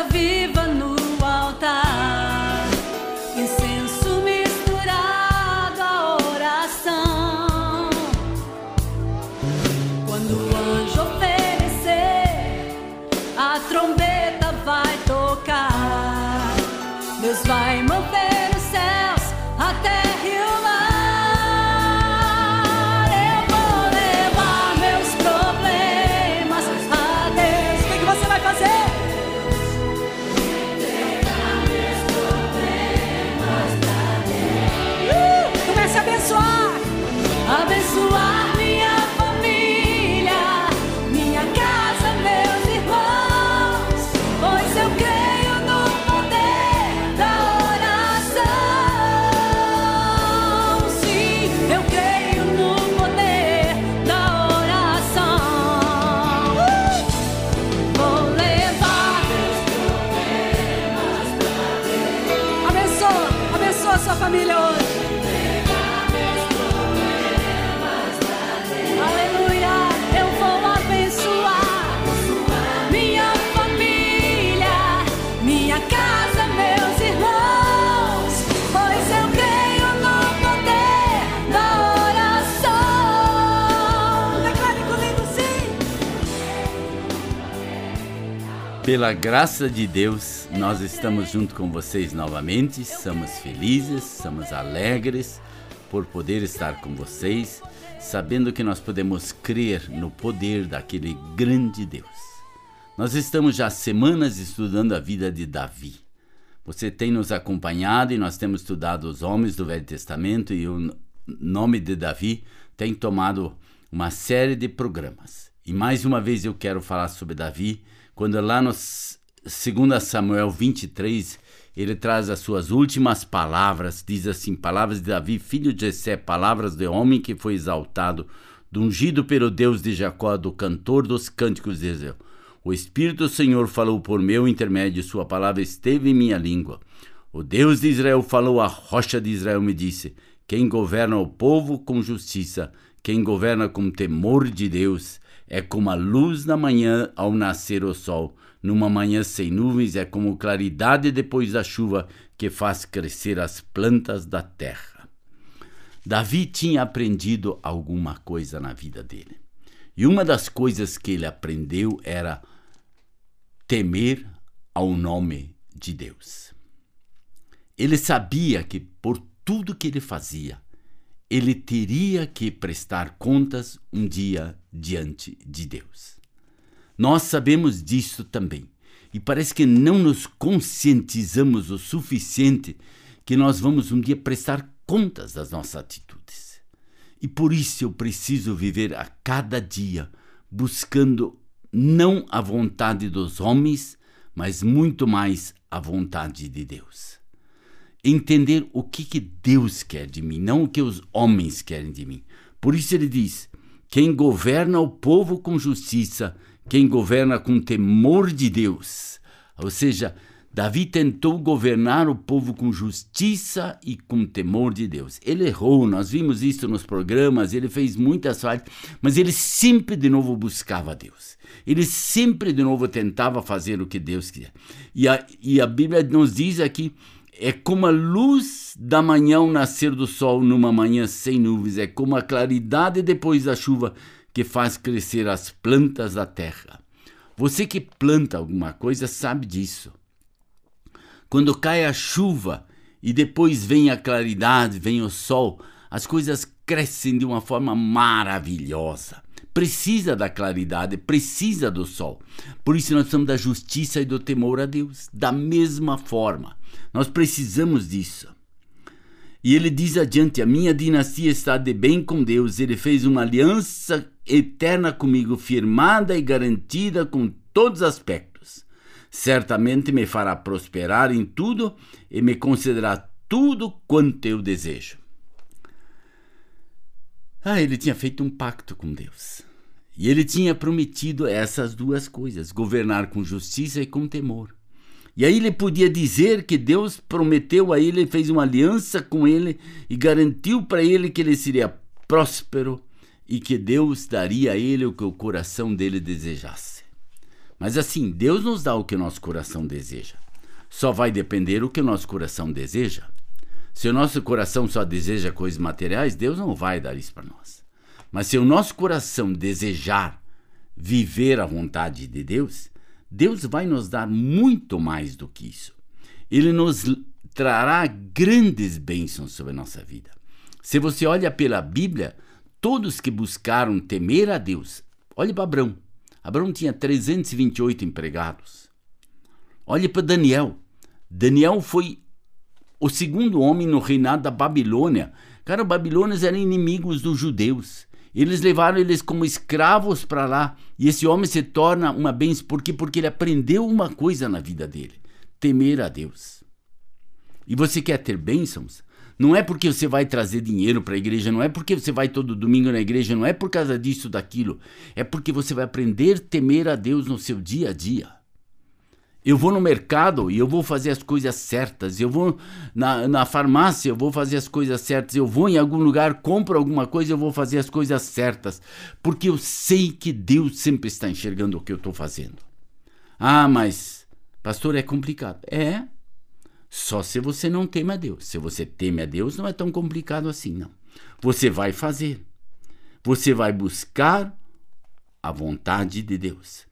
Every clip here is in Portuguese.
altar. Pela graça de Deus, nós estamos junto com vocês novamente. Somos felizes, somos alegres por poder estar com vocês, sabendo que nós podemos crer no poder daquele grande Deus. Nós estamos já semanas estudando a vida de Davi. Você tem nos acompanhado e nós temos estudado os homens do Velho Testamento e o nome de Davi tem tomado uma série de programas. E mais uma vez eu quero falar sobre Davi quando lá no 2 Samuel 23, ele traz as suas últimas palavras, diz assim: Palavras de Davi, filho de Jessé, palavras de homem que foi exaltado, do ungido pelo Deus de Jacó, do cantor dos cânticos de Israel. O Espírito do Senhor falou por meu intermédio, sua palavra esteve em minha língua. O Deus de Israel falou, a rocha de Israel me disse: Quem governa o povo com justiça, quem governa com temor de Deus, é como a luz da manhã ao nascer o sol. Numa manhã sem nuvens é como claridade depois da chuva que faz crescer as plantas da terra. Davi tinha aprendido alguma coisa na vida dele. E uma das coisas que ele aprendeu era temer ao nome de Deus. Ele sabia que por tudo que ele fazia, ele teria que prestar contas um dia diante de Deus. Nós sabemos disso também. E parece que não nos conscientizamos o suficiente que nós vamos um dia prestar contas das nossas atitudes. E por isso eu preciso viver a cada dia buscando não a vontade dos homens, mas muito mais a vontade de Deus. Entender o que, que Deus quer de mim, não o que os homens querem de mim. Por isso ele diz: quem governa o povo com justiça, quem governa com temor de Deus. Ou seja, Davi tentou governar o povo com justiça e com temor de Deus. Ele errou, nós vimos isso nos programas, ele fez muitas falhas, mas ele sempre de novo buscava Deus. Ele sempre de novo tentava fazer o que Deus queria. E a, e a Bíblia nos diz aqui: é como a luz da manhã ao nascer do sol numa manhã sem nuvens, é como a claridade depois da chuva que faz crescer as plantas da terra. Você que planta alguma coisa sabe disso. Quando cai a chuva e depois vem a claridade, vem o sol, as coisas crescem de uma forma maravilhosa. Precisa da claridade, precisa do sol. Por isso nós precisamos da justiça e do temor a Deus. Da mesma forma, nós precisamos disso. E ele diz adiante: A minha dinastia está de bem com Deus. Ele fez uma aliança eterna comigo, firmada e garantida com todos os aspectos. Certamente me fará prosperar em tudo e me concederá tudo quanto eu desejo. Ah, ele tinha feito um pacto com Deus. E ele tinha prometido essas duas coisas: governar com justiça e com temor. E aí ele podia dizer que Deus prometeu a ele, fez uma aliança com ele e garantiu para ele que ele seria próspero e que Deus daria a ele o que o coração dele desejasse. Mas assim, Deus nos dá o que o nosso coração deseja. Só vai depender o que o nosso coração deseja. Se o nosso coração só deseja coisas materiais, Deus não vai dar isso para nós. Mas se o nosso coração desejar viver a vontade de Deus, Deus vai nos dar muito mais do que isso. Ele nos trará grandes bênçãos sobre a nossa vida. Se você olha pela Bíblia, todos que buscaram temer a Deus, olhe para Abraão. Abraão tinha 328 empregados. Olhe para Daniel. Daniel foi o segundo homem no reinado da Babilônia. Cara, os babilônios eram inimigos dos judeus. Eles levaram eles como escravos para lá. E esse homem se torna uma bênção. Por quê? Porque ele aprendeu uma coisa na vida dele: temer a Deus. E você quer ter bênçãos? Não é porque você vai trazer dinheiro para a igreja, não é porque você vai todo domingo na igreja, não é por causa disso, daquilo. É porque você vai aprender a temer a Deus no seu dia a dia. Eu vou no mercado e eu vou fazer as coisas certas. Eu vou na, na farmácia, eu vou fazer as coisas certas. Eu vou em algum lugar, compro alguma coisa, eu vou fazer as coisas certas. Porque eu sei que Deus sempre está enxergando o que eu estou fazendo. Ah, mas, pastor, é complicado. É, só se você não teme a Deus. Se você teme a Deus, não é tão complicado assim, não. Você vai fazer. Você vai buscar a vontade de Deus.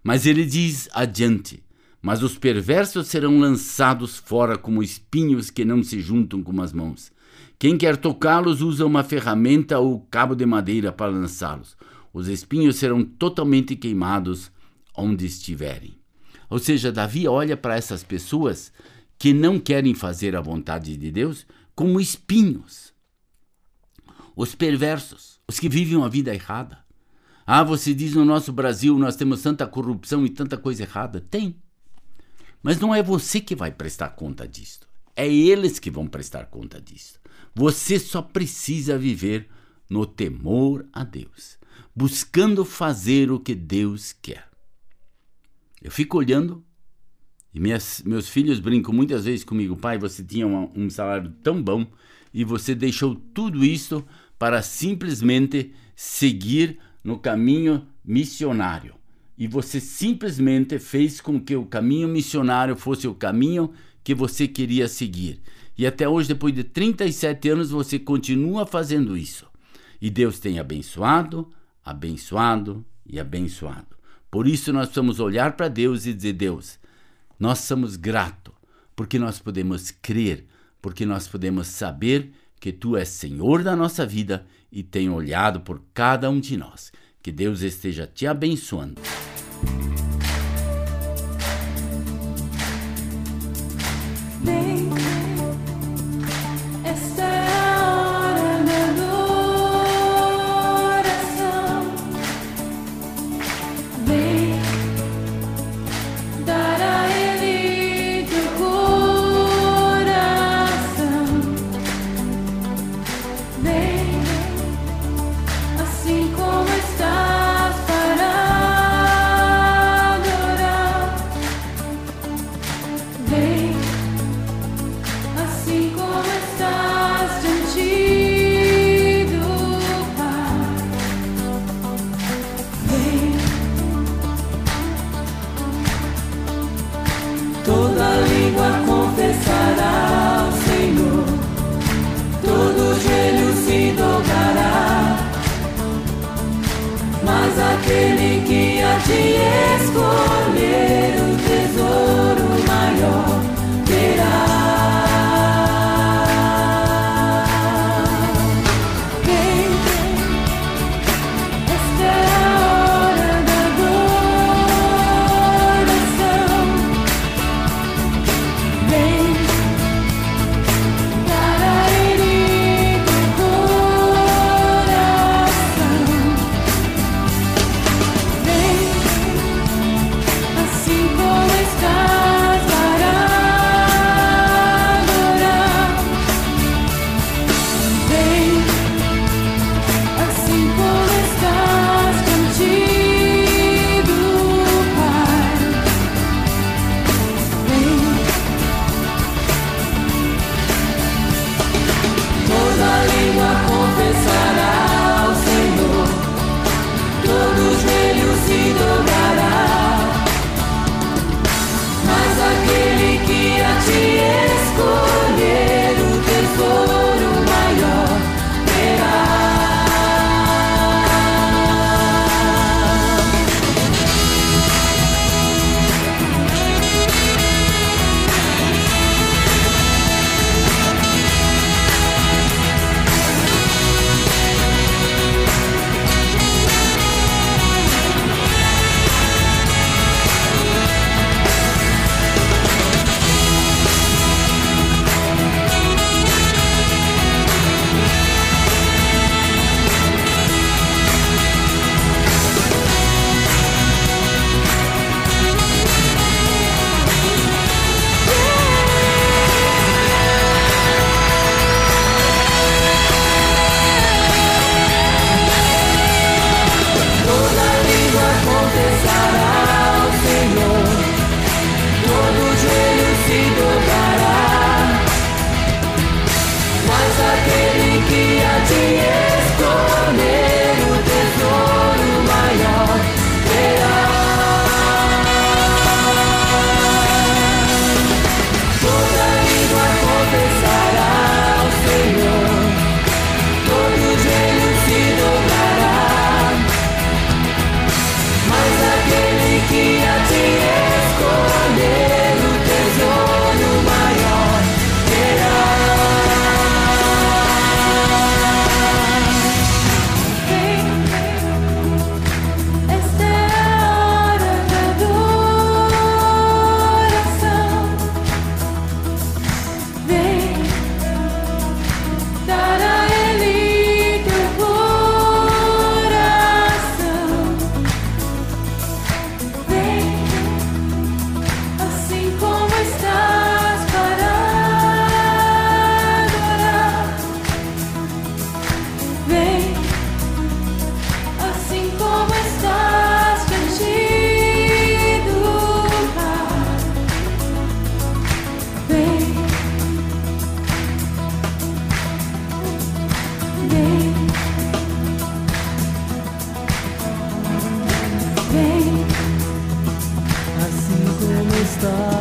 Mas ele diz adiante mas os perversos serão lançados fora como espinhos que não se juntam com as mãos. Quem quer tocá-los usa uma ferramenta ou cabo de madeira para lançá-los. Os espinhos serão totalmente queimados onde estiverem. Ou seja, Davi olha para essas pessoas que não querem fazer a vontade de Deus como espinhos. Os perversos, os que vivem uma vida errada. Ah, você diz no nosso Brasil nós temos tanta corrupção e tanta coisa errada. Tem. Mas não é você que vai prestar conta disto. É eles que vão prestar conta disto. Você só precisa viver no temor a Deus, buscando fazer o que Deus quer. Eu fico olhando e minhas, meus filhos brincam muitas vezes comigo, pai, você tinha um, um salário tão bom e você deixou tudo isso para simplesmente seguir no caminho missionário e você simplesmente fez com que o caminho missionário fosse o caminho que você queria seguir. E até hoje, depois de 37 anos, você continua fazendo isso. E Deus tem abençoado, abençoado e abençoado. Por isso nós precisamos olhar para Deus e dizer: Deus, nós somos gratos, porque nós podemos crer, porque nós podemos saber que Tu és Senhor da nossa vida e tem olhado por cada um de nós. Que Deus esteja te abençoando. Thank you. stars.